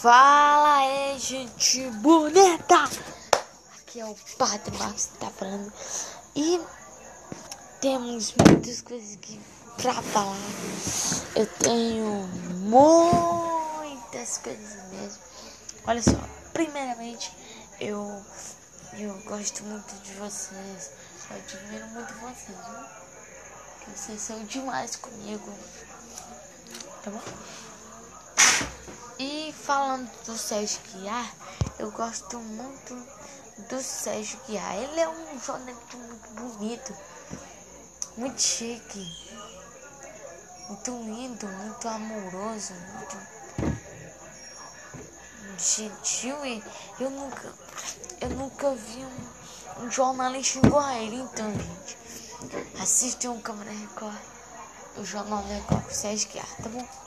Fala aí, gente bonita! Aqui é o Padre Marcos que tá falando. E temos muitas coisas aqui pra falar. Eu tenho muitas coisas mesmo. Olha só, primeiramente, eu, eu gosto muito de vocês. Eu admiro muito vocês, viu? Que vocês são demais comigo. Tá bom? Falando do Sérgio Guiar, eu gosto muito do Sérgio Guiar. Ele é um jornalista muito bonito, muito chique, muito lindo, muito amoroso, muito gentil e eu nunca, eu nunca vi um, um jornalista igual a ele, então gente. Assistam o Câmara Record, o Jornal Record com o Sérgio Guiar, tá bom?